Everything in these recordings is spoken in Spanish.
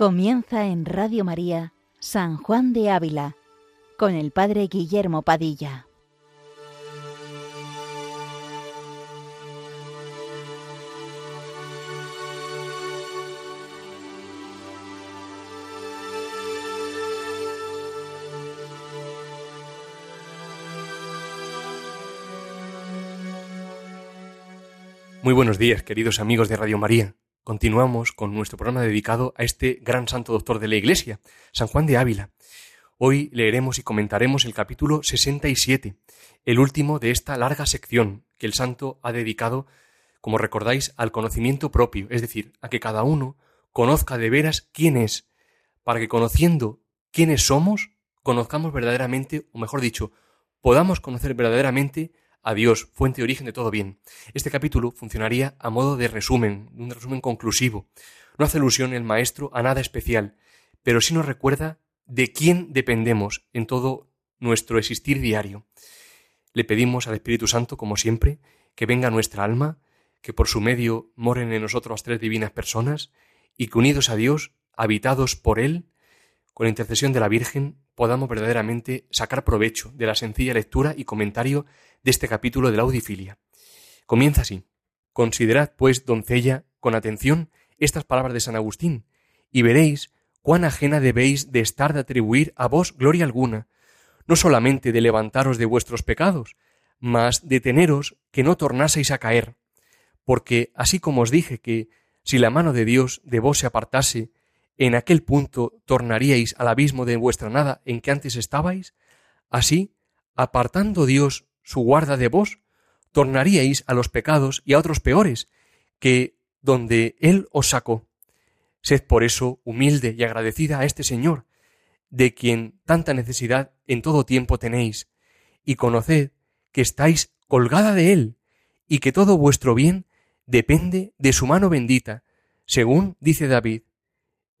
Comienza en Radio María San Juan de Ávila con el Padre Guillermo Padilla. Muy buenos días, queridos amigos de Radio María. Continuamos con nuestro programa dedicado a este gran santo doctor de la Iglesia, San Juan de Ávila. Hoy leeremos y comentaremos el capítulo 67, el último de esta larga sección que el santo ha dedicado, como recordáis, al conocimiento propio, es decir, a que cada uno conozca de veras quién es, para que conociendo quiénes somos, conozcamos verdaderamente, o mejor dicho, podamos conocer verdaderamente a Dios, fuente y origen de todo bien. Este capítulo funcionaría a modo de resumen, un resumen conclusivo. No hace alusión el maestro a nada especial, pero sí nos recuerda de quién dependemos en todo nuestro existir diario. Le pedimos al Espíritu Santo, como siempre, que venga a nuestra alma, que por su medio moren en nosotros las tres divinas personas, y que unidos a Dios, habitados por Él, con la intercesión de la Virgen, podamos verdaderamente sacar provecho de la sencilla lectura y comentario de este capítulo de la audifilia. Comienza así. Considerad, pues, doncella, con atención estas palabras de San Agustín, y veréis cuán ajena debéis de estar de atribuir a vos gloria alguna, no solamente de levantaros de vuestros pecados, mas de teneros que no tornaseis a caer, porque así como os dije que si la mano de Dios de vos se apartase, en aquel punto tornaríais al abismo de vuestra nada en que antes estabais, así, apartando Dios su guarda de vos, tornaríais a los pecados y a otros peores, que donde Él os sacó. Sed por eso humilde y agradecida a este Señor, de quien tanta necesidad en todo tiempo tenéis, y conoced que estáis colgada de Él, y que todo vuestro bien depende de su mano bendita, según dice David,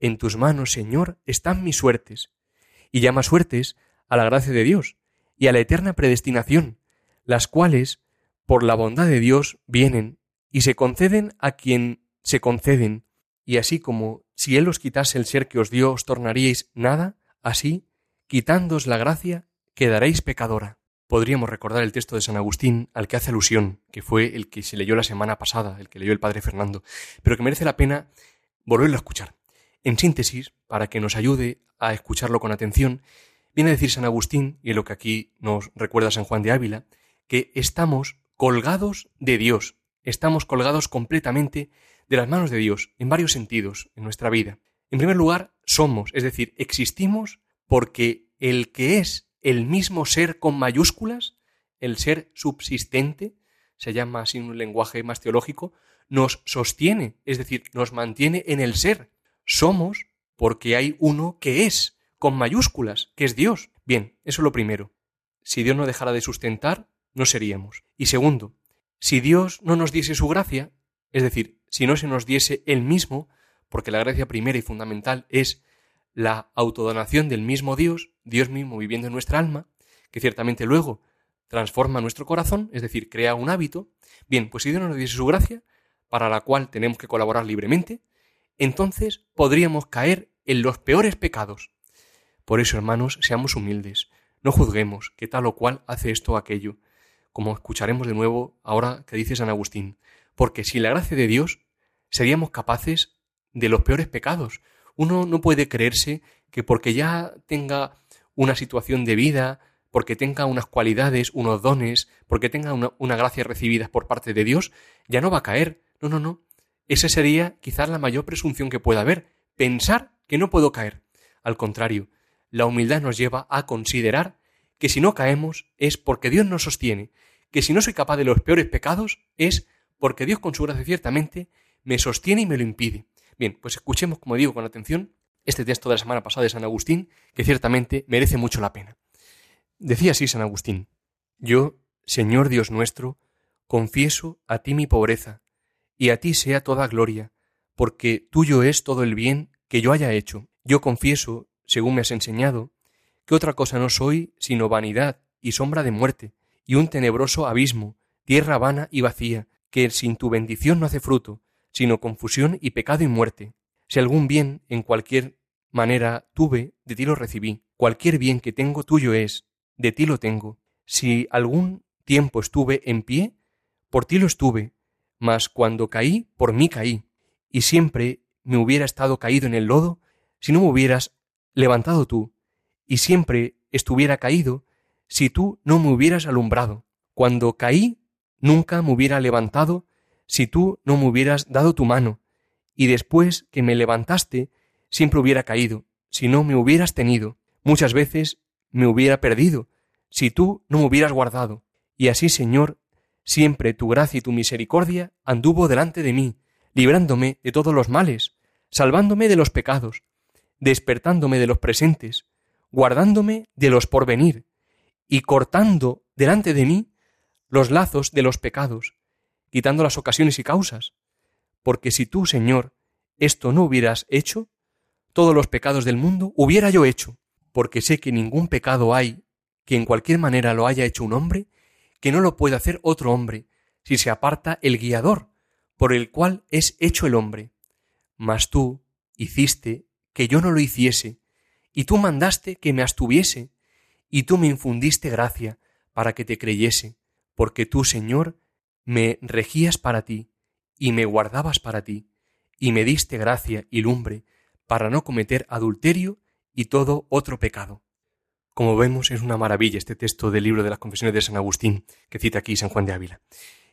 En tus manos, Señor, están mis suertes, y llama suertes a la gracia de Dios y a la eterna predestinación, las cuales, por la bondad de Dios, vienen y se conceden a quien se conceden, y así como si Él os quitase el ser que os dio, os tornaríais nada, así, quitándoos la gracia, quedaréis pecadora. Podríamos recordar el texto de San Agustín al que hace alusión, que fue el que se leyó la semana pasada, el que leyó el padre Fernando, pero que merece la pena volverlo a escuchar. En síntesis, para que nos ayude a escucharlo con atención, viene a decir San Agustín, y en lo que aquí nos recuerda San Juan de Ávila, que estamos colgados de Dios, estamos colgados completamente de las manos de Dios, en varios sentidos, en nuestra vida. En primer lugar, somos, es decir, existimos porque el que es el mismo ser con mayúsculas, el ser subsistente, se llama así un lenguaje más teológico, nos sostiene, es decir, nos mantiene en el ser. Somos porque hay uno que es, con mayúsculas, que es Dios. Bien, eso es lo primero. Si Dios no dejara de sustentar, no seríamos. Y segundo, si Dios no nos diese su gracia, es decir, si no se nos diese Él mismo, porque la gracia primera y fundamental es la autodonación del mismo Dios, Dios mismo viviendo en nuestra alma, que ciertamente luego transforma nuestro corazón, es decir, crea un hábito, bien, pues si Dios no nos diese su gracia, para la cual tenemos que colaborar libremente, entonces podríamos caer en los peores pecados. Por eso, hermanos, seamos humildes, no juzguemos que tal o cual hace esto o aquello, como escucharemos de nuevo ahora que dice San Agustín, porque sin la gracia de Dios seríamos capaces de los peores pecados. Uno no puede creerse que porque ya tenga una situación de vida, porque tenga unas cualidades, unos dones, porque tenga una, gracia recibida por parte de Dios, ya no va a caer. No, no, no. Esa sería quizás la mayor presunción que pueda haber, pensar que no puedo caer. Al contrario, la humildad nos lleva a considerar que si no caemos es porque Dios nos sostiene, que si no soy capaz de los peores pecados es porque Dios con su gracia ciertamente me sostiene y me lo impide. Bien, pues escuchemos, como digo, con atención este texto de la semana pasada de San Agustín, que ciertamente merece mucho la pena. Decía así San Agustín, Yo, Señor Dios nuestro, confieso a ti mi pobreza, y a ti sea toda gloria, porque tuyo es todo el bien que yo haya hecho. Yo confieso, según me has enseñado, que otra cosa no soy sino vanidad y sombra de muerte, y un tenebroso abismo, tierra vana y vacía, que sin tu bendición no hace fruto, sino confusión y pecado y muerte. Si algún bien en cualquier manera tuve, de ti lo recibí. Cualquier bien que tengo tuyo es, de ti lo tengo. Si algún tiempo estuve en pie, por ti lo estuve, mas cuando caí, por mí caí. Y siempre me hubiera estado caído en el lodo si no me hubieras levantado tú, y siempre estuviera caído si tú no me hubieras alumbrado. Cuando caí, nunca me hubiera levantado si tú no me hubieras dado tu mano, y después que me levantaste, siempre hubiera caído, si no me hubieras tenido. Muchas veces me hubiera perdido, si tú no me hubieras guardado. Y así, Señor, siempre tu gracia y tu misericordia anduvo delante de mí, librándome de todos los males, salvándome de los pecados, despertándome de los presentes, guardándome de los porvenir, y cortando delante de mí los lazos de los pecados, quitando las ocasiones y causas. Porque si tú, Señor, esto no hubieras hecho, todos los pecados del mundo hubiera yo hecho, porque sé que ningún pecado hay que en cualquier manera lo haya hecho un hombre, que no lo pueda hacer otro hombre, si se aparta el guiador, por el cual es hecho el hombre. Mas tú hiciste que yo no lo hiciese, y tú mandaste que me astuviese, y tú me infundiste gracia para que te creyese, porque tú, Señor, me regías para ti, y me guardabas para ti, y me diste gracia y lumbre para no cometer adulterio y todo otro pecado. Como vemos, es una maravilla este texto del libro de las Confesiones de San Agustín, que cita aquí San Juan de Ávila.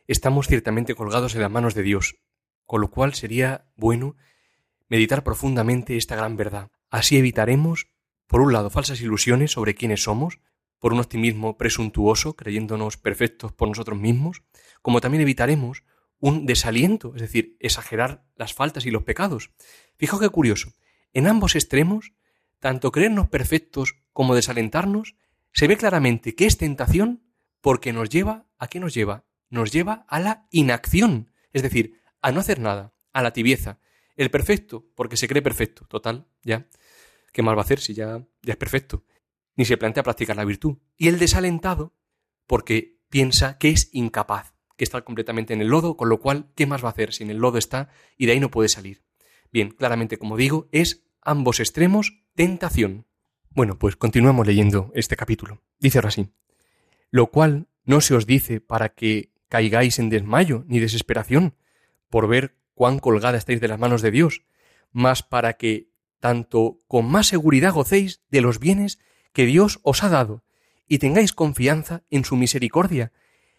Estamos ciertamente colgados en las manos de Dios, con lo cual sería bueno meditar profundamente esta gran verdad. Así evitaremos, por un lado, falsas ilusiones sobre quiénes somos, por un optimismo presuntuoso, creyéndonos perfectos por nosotros mismos, como también evitaremos un desaliento, es decir, exagerar las faltas y los pecados. Fijaos qué curioso. En ambos extremos, tanto creernos perfectos como desalentarnos, se ve claramente que es tentación porque nos lleva a qué nos lleva? Nos lleva a la inacción, es decir, a no hacer nada, a la tibieza. El perfecto, porque se cree perfecto, total, ya. ¿Qué más va a hacer si ya, es perfecto? Ni se plantea practicar la virtud. Y el desalentado, porque piensa que es incapaz, que está completamente en el lodo, con lo cual, ¿qué más va a hacer si en el lodo está y de ahí no puede salir? Bien, claramente, como digo, es ambos extremos tentación. Bueno, pues continuamos leyendo este capítulo. Dice ahora así, lo cual no se os dice para que caigáis en desmayo ni desesperación por ver cuán colgada estáis de las manos de Dios, mas para que tanto con más seguridad gocéis de los bienes que Dios os ha dado y tengáis confianza en su misericordia,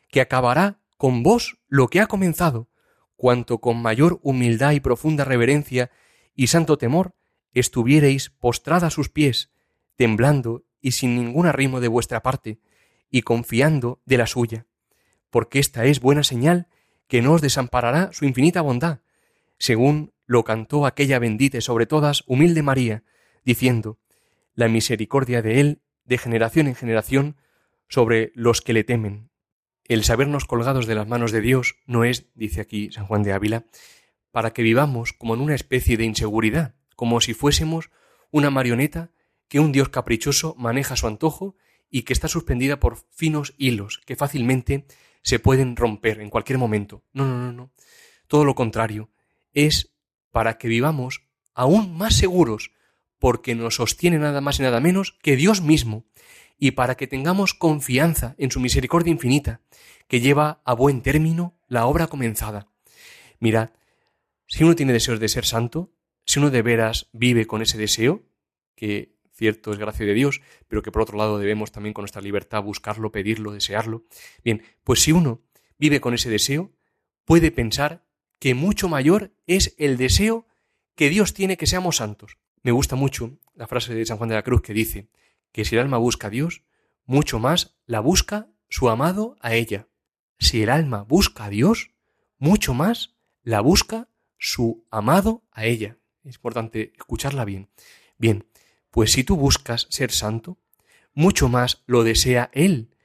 que acabará con vos lo que ha comenzado, cuanto con mayor humildad y profunda reverencia y santo temor estuviereis postrada a sus pies, temblando y sin ningún arrimo de vuestra parte, y confiando de la suya, porque esta es buena señal que no os desamparará su infinita bondad, según lo cantó aquella bendita y sobre todas humilde María, diciendo, la misericordia de Él de generación en generación sobre los que le temen. El sabernos colgados de las manos de Dios no es, dice aquí San Juan de Ávila, para que vivamos como en una especie de inseguridad, como si fuésemos una marioneta que un Dios caprichoso maneja a su antojo y que está suspendida por finos hilos que fácilmente se pueden romper en cualquier momento. No, no, no, no. Todo lo contrario. Es para que vivamos aún más seguros, porque nos sostiene nada más y nada menos que Dios mismo, y para que tengamos confianza en su misericordia infinita, que lleva a buen término la obra comenzada. Mirad, si uno tiene deseos de ser santo, si uno de veras vive con ese deseo, que cierto es gracia de Dios, pero que por otro lado debemos también con nuestra libertad buscarlo, pedirlo, desearlo, bien, pues si uno vive con ese deseo, puede pensar que mucho mayor es el deseo que Dios tiene que seamos santos. Me gusta mucho la frase de San Juan de la Cruz que dice que si el alma busca a Dios, mucho más la busca su amado a ella. Si el alma busca a Dios, mucho más la busca su amado a ella. Es importante escucharla bien. Bien, pues si tú buscas ser santo, mucho más lo desea Él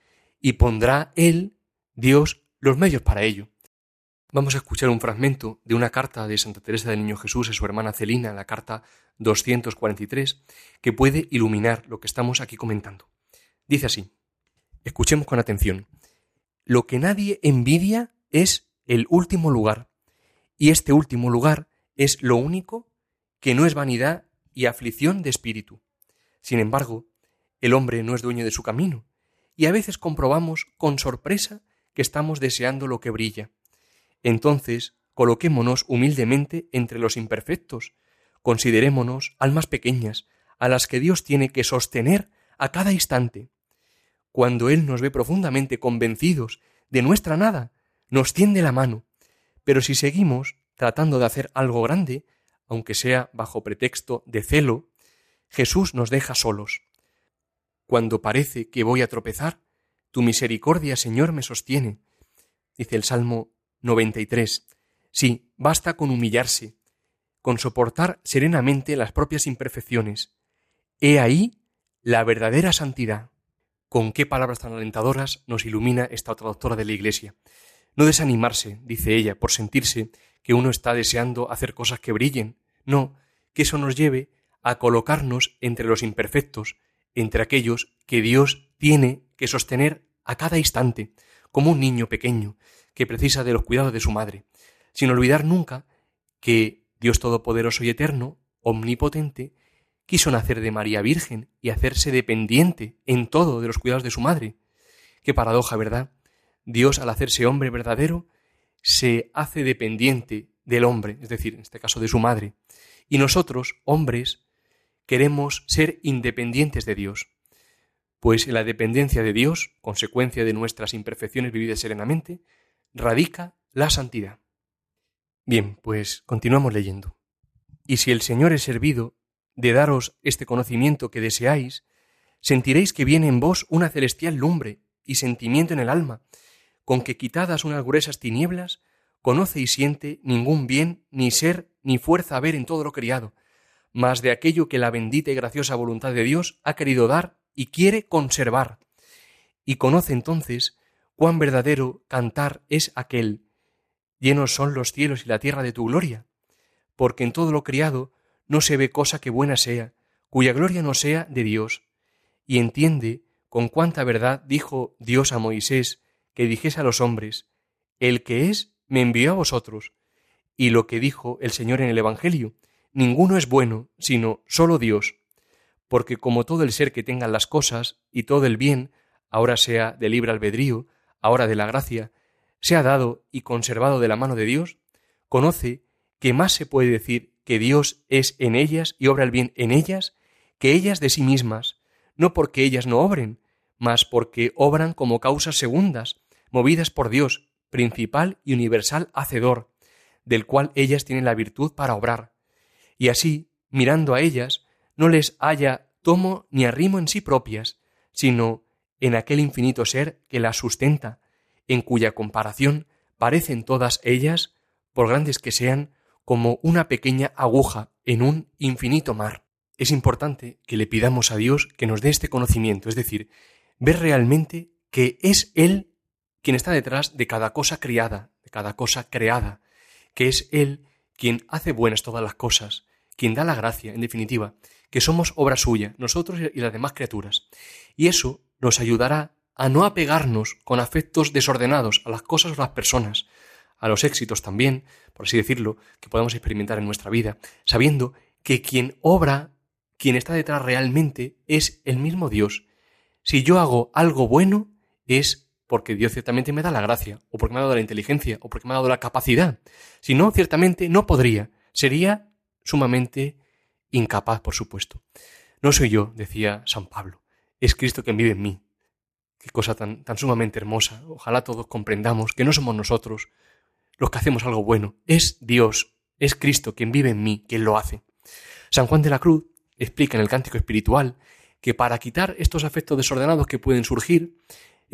y pondrá Él, Dios, los medios para ello. Vamos a escuchar un fragmento de una carta de Santa Teresa del Niño Jesús a su hermana Celina, la carta 243, que puede iluminar lo que estamos aquí comentando. Dice así, escuchemos con atención, lo que nadie envidia es el último lugar, y este último lugar es lo único que no es vanidad y aflicción de espíritu. Sin embargo, el hombre no es dueño de su camino, y a veces comprobamos con sorpresa que estamos deseando lo que brilla. Entonces, coloquémonos humildemente entre los imperfectos, considerémonos almas pequeñas, a las que Dios tiene que sostener a cada instante. Cuando Él nos ve profundamente convencidos de nuestra nada, nos tiende la mano, pero si seguimos tratando de hacer algo grande, aunque sea bajo pretexto de celo, Jesús nos deja solos. Cuando parece que voy a tropezar, tu misericordia, Señor, me sostiene. Dice el Salmo 93. Sí, basta con humillarse, con soportar serenamente las propias imperfecciones. He ahí la verdadera santidad. Con qué palabras tan alentadoras nos ilumina esta otra doctora de la Iglesia. No desanimarse, dice ella, por sentirse que uno está deseando hacer cosas que brillen. No, que eso nos lleve a colocarnos entre los imperfectos, entre aquellos que Dios tiene que sostener a cada instante, como un niño pequeño que precisa de los cuidados de su madre, sin olvidar nunca que Dios Todopoderoso y Eterno, omnipotente, quiso nacer de María Virgen y hacerse dependiente en todo de los cuidados de su madre. Qué paradoja, ¿verdad? Dios, al hacerse hombre verdadero, se hace dependiente del hombre, es decir, en este caso de su madre. Y nosotros, hombres, queremos ser independientes de Dios. Pues en la dependencia de Dios, consecuencia de nuestras imperfecciones vividas serenamente, radica la santidad. Bien, pues continuamos leyendo. Y si el Señor es servido de daros este conocimiento que deseáis, sentiréis que viene en vos una celestial lumbre y sentimiento en el alma, con que quitadas unas gruesas tinieblas, conoce y siente ningún bien, ni ser, ni fuerza haber en todo lo criado, más de aquello que la bendita y graciosa voluntad de Dios ha querido dar y quiere conservar. Y conoce entonces cuán verdadero cantar es aquel, llenos son los cielos y la tierra de tu gloria, porque en todo lo criado no se ve cosa que buena sea, cuya gloria no sea de Dios, y entiende con cuánta verdad dijo Dios a Moisés que dijese a los hombres, el que es me envió a vosotros, y lo que dijo el Señor en el Evangelio, ninguno es bueno, sino solo Dios, porque como todo el ser que tengan las cosas y todo el bien, ahora sea de libre albedrío, ahora de la gracia, sea dado y conservado de la mano de Dios, conoce que más se puede decir que Dios es en ellas y obra el bien en ellas que ellas de sí mismas, no porque ellas no obren, mas porque obran como causas segundas, movidas por Dios, principal y universal hacedor, del cual ellas tienen la virtud para obrar y así, mirando a ellas, no les haya tomo ni arrimo en sí propias, sino en aquel infinito ser que las sustenta, en cuya comparación parecen todas ellas, por grandes que sean, como una pequeña aguja en un infinito mar. Es importante que le pidamos a Dios que nos dé este conocimiento, es decir, ver realmente que es Él quien está detrás de cada cosa criada, de cada cosa creada, que es Él quien hace buenas todas las cosas, quien da la gracia, en definitiva, que somos obra suya, nosotros y las demás criaturas. Y eso nos ayudará a no apegarnos con afectos desordenados a las cosas o las personas, a los éxitos también, por así decirlo, que podemos experimentar en nuestra vida, sabiendo que quien obra, quien está detrás realmente, es el mismo Dios. Si yo hago algo bueno, es porque Dios ciertamente me da la gracia, o porque me ha dado la inteligencia, o porque me ha dado la capacidad. Si no, ciertamente no podría. Sería sumamente incapaz, por supuesto. No soy yo, decía San Pablo, es Cristo quien vive en mí. Qué cosa tan, tan sumamente hermosa. Ojalá todos comprendamos que no somos nosotros los que hacemos algo bueno, es Dios, es Cristo quien vive en mí, quien lo hace. San Juan de la Cruz explica en el cántico espiritual que para quitar estos afectos desordenados que pueden surgir,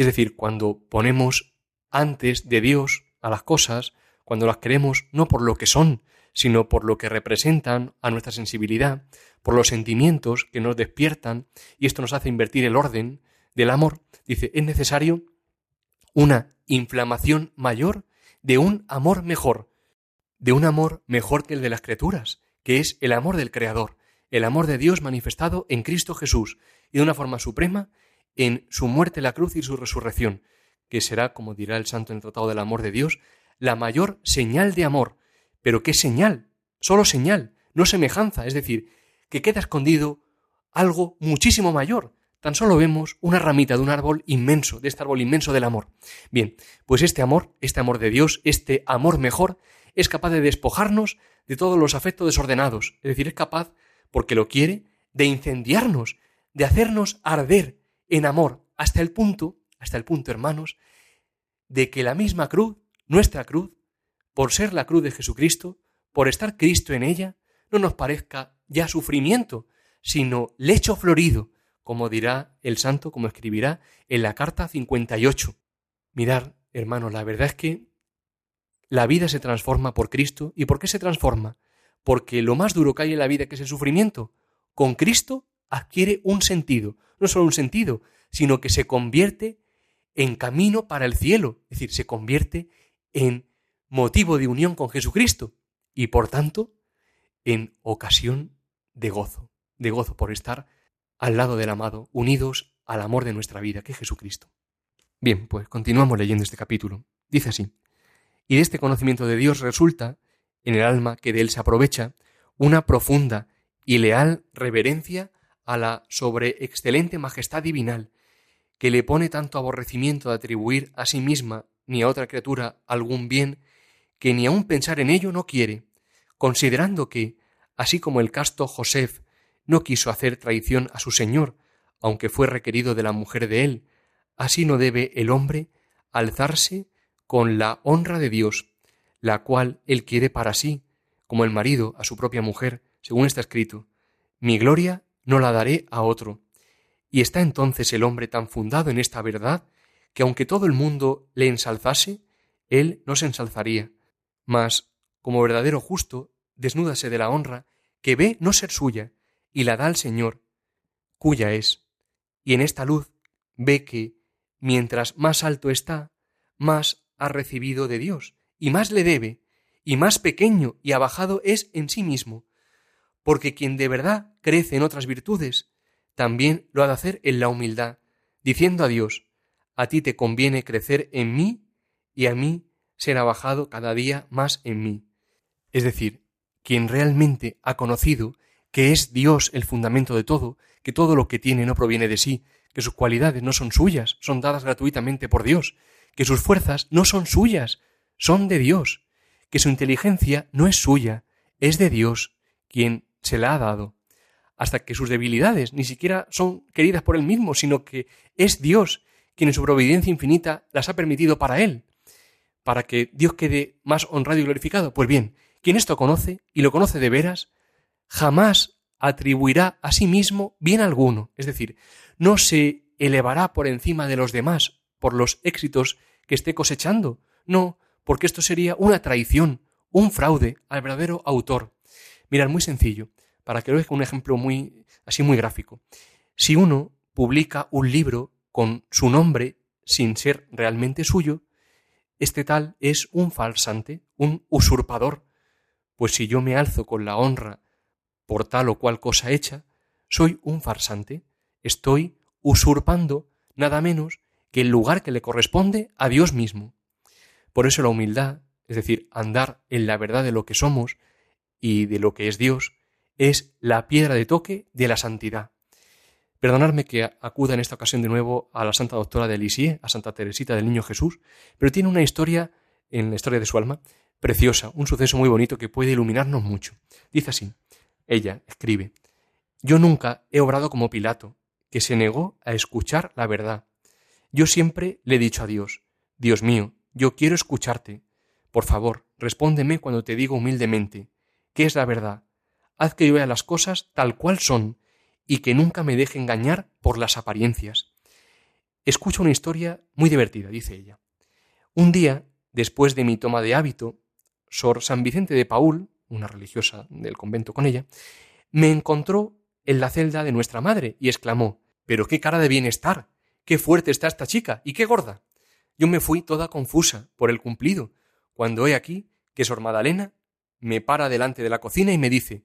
es decir, cuando ponemos antes de Dios a las cosas, cuando las queremos no por lo que son, sino por lo que representan a nuestra sensibilidad, por los sentimientos que nos despiertan, y esto nos hace invertir el orden del amor, dice, es necesario una inflamación mayor de un amor mejor, de un amor mejor que el de las criaturas, que es el amor del Creador, el amor de Dios manifestado en Cristo Jesús, y de una forma suprema en su muerte la cruz y su resurrección, que será, como dirá el santo en el Tratado del Amor de Dios, la mayor señal de amor, pero qué señal, solo señal, no semejanza, es decir, que queda escondido algo muchísimo mayor. Tan solo vemos una ramita de un árbol inmenso, de este árbol inmenso del amor. Bien, pues este amor, este amor de Dios, este amor mejor, es capaz de despojarnos de todos los afectos desordenados. Es decir, es capaz, porque lo quiere, de incendiarnos, de hacernos arder en amor, hasta el punto, hasta el punto, hermanos, de que la misma cruz, nuestra cruz, por ser la cruz de Jesucristo, por estar Cristo en ella, no nos parezca ya sufrimiento, sino lecho florido, como dirá el santo, como escribirá en la carta 58. Mirad, hermanos, la verdad es que la vida se transforma por Cristo. ¿Y por qué se transforma? Porque lo más duro que hay en la vida, que es el sufrimiento, con Cristo adquiere un sentido. No solo un sentido, sino que se convierte en camino para el cielo. Es decir, se convierte en motivo de unión con Jesucristo. Y por tanto, en ocasión de gozo. De gozo por estar al lado del amado, unidos al amor de nuestra vida, que es Jesucristo. Bien, pues continuamos leyendo este capítulo. Dice así. Y de este conocimiento de Dios resulta, en el alma que de él se aprovecha, una profunda y leal reverencia a la sobreexcelente majestad divinal, que le pone tanto aborrecimiento de atribuir a sí misma ni a otra criatura algún bien, que ni aun pensar en ello no quiere, considerando que, así como el casto Josef no quiso hacer traición a su señor, aunque fue requerido de la mujer de él, así no debe el hombre alzarse con la honra de Dios, la cual él quiere para sí, como el marido a su propia mujer, según está escrito, mi gloria no la daré a otro. Y está entonces el hombre tan fundado en esta verdad, que aunque todo el mundo le ensalzase, él no se ensalzaría, mas, como verdadero justo, desnúdase de la honra que ve no ser suya, y la da al Señor, cuya es, y en esta luz ve que, mientras más alto está, más ha recibido de Dios, y más le debe, y más pequeño y abajado es en sí mismo, porque quien de verdad crece en otras virtudes, también lo ha de hacer en la humildad, diciendo a Dios, a ti te conviene crecer en mí, y a mí ser abajado cada día más en mí. Es decir, quien realmente ha conocido que es Dios el fundamento de todo, que todo lo que tiene no proviene de sí, que sus cualidades no son suyas, son dadas gratuitamente por Dios, que sus fuerzas no son suyas, son de Dios, que su inteligencia no es suya, es de Dios, quien se la ha dado, hasta que sus debilidades ni siquiera son queridas por él mismo, sino que es Dios quien en su providencia infinita las ha permitido para él, para que Dios quede más honrado y glorificado. Pues bien, quien esto conoce, y lo conoce de veras, jamás atribuirá a sí mismo bien alguno, es decir, no se elevará por encima de los demás por los éxitos que esté cosechando. No, porque esto sería una traición, un fraude al verdadero autor. Mirad, muy sencillo, para que lo veáis un ejemplo muy, así muy gráfico. Si uno publica un libro con su nombre sin ser realmente suyo, este tal es un falsante, un usurpador. Pues si yo me alzo con la honra por tal o cual cosa hecha, soy un farsante, estoy usurpando nada menos que el lugar que le corresponde a Dios mismo. Por eso la humildad, es decir, andar en la verdad de lo que somos y de lo que es Dios, es la piedra de toque de la santidad. Perdonadme que acuda en esta ocasión de nuevo a la Santa Doctora de Lisieux, a Santa Teresita del Niño Jesús, pero tiene una historia, en la historia de su alma, preciosa, un suceso muy bonito que puede iluminarnos mucho. Dice así, ella escribe, Yo nunca he obrado como Pilato, que se negó a escuchar la verdad, yo siempre le he dicho a Dios, Dios mío, yo quiero escucharte. Por favor, respóndeme cuando te digo humildemente, ¿qué es la verdad? Haz que yo vea las cosas tal cual son y que nunca me deje engañar por las apariencias. Escucho una historia muy divertida, dice ella. Un día, después de mi toma de hábito, Sor San Vicente de Paul, una religiosa del convento con ella, me encontró en la celda de nuestra madre y exclamó Pero qué cara de bienestar qué fuerte está esta chica y qué gorda. Yo me fui toda confusa por el cumplido, cuando he aquí que Sor Madalena me para delante de la cocina y me dice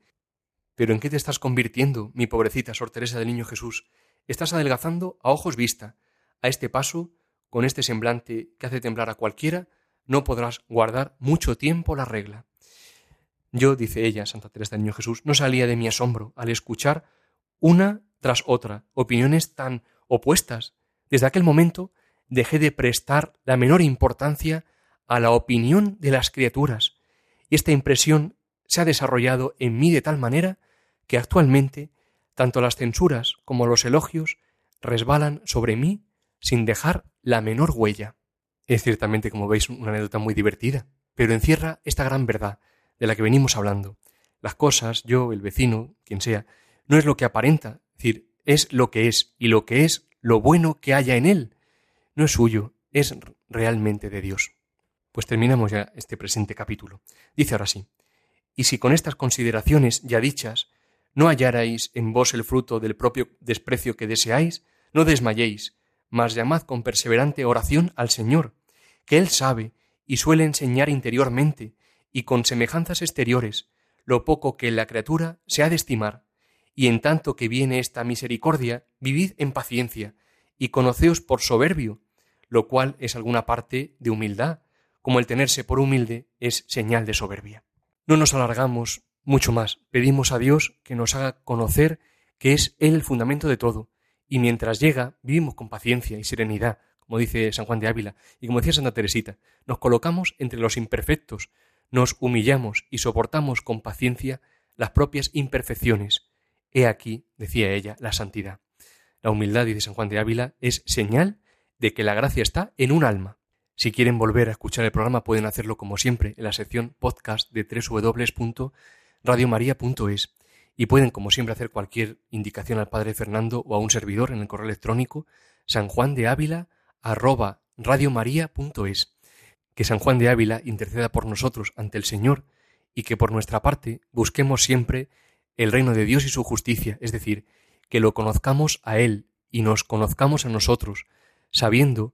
¿Pero en qué te estás convirtiendo, mi pobrecita Sor Teresa del Niño Jesús? Estás adelgazando a ojos vista. A este paso, con este semblante que hace temblar a cualquiera, no podrás guardar mucho tiempo la regla. Yo, dice ella, Santa Teresa del Niño Jesús, no salía de mi asombro al escuchar una tras otra opiniones tan opuestas. Desde aquel momento dejé de prestar la menor importancia a la opinión de las criaturas, y esta impresión se ha desarrollado en mí de tal manera que actualmente tanto las censuras como los elogios resbalan sobre mí sin dejar la menor huella. Es ciertamente, como veis, una anécdota muy divertida, pero encierra esta gran verdad de la que venimos hablando. Las cosas, yo, el vecino, quien sea, no es lo que aparenta, es decir, es lo que es, y lo que es lo bueno que haya en él. No es suyo, es realmente de Dios. Pues terminamos ya este presente capítulo. Dice ahora sí, y si con estas consideraciones ya dichas no hallarais en vos el fruto del propio desprecio que deseáis, no desmayéis, mas llamad con perseverante oración al Señor, que Él sabe y suele enseñar interiormente y con semejanzas exteriores lo poco que la criatura se ha de estimar, y en tanto que viene esta misericordia, vivid en paciencia, y conoceos por soberbio, lo cual es alguna parte de humildad, como el tenerse por humilde es señal de soberbia. No nos alargamos mucho más, pedimos a Dios que nos haga conocer que es Él el fundamento de todo, y mientras llega, vivimos con paciencia y serenidad, como dice San Juan de Ávila, y como decía Santa Teresita, nos colocamos entre los imperfectos, nos humillamos y soportamos con paciencia las propias imperfecciones. He aquí, decía ella, la santidad. La humildad, dice San Juan de Ávila, es señal de que la gracia está en un alma. Si quieren volver a escuchar el programa pueden hacerlo como siempre en la sección podcast de www.radiomaria.es y pueden como siempre hacer cualquier indicación al Padre Fernando o a un servidor en el correo electrónico sanjuandeávila@radiomaria.es que San Juan de Ávila interceda por nosotros ante el Señor y que por nuestra parte busquemos siempre el reino de Dios y su justicia, es decir, que lo conozcamos a Él y nos conozcamos a nosotros, sabiendo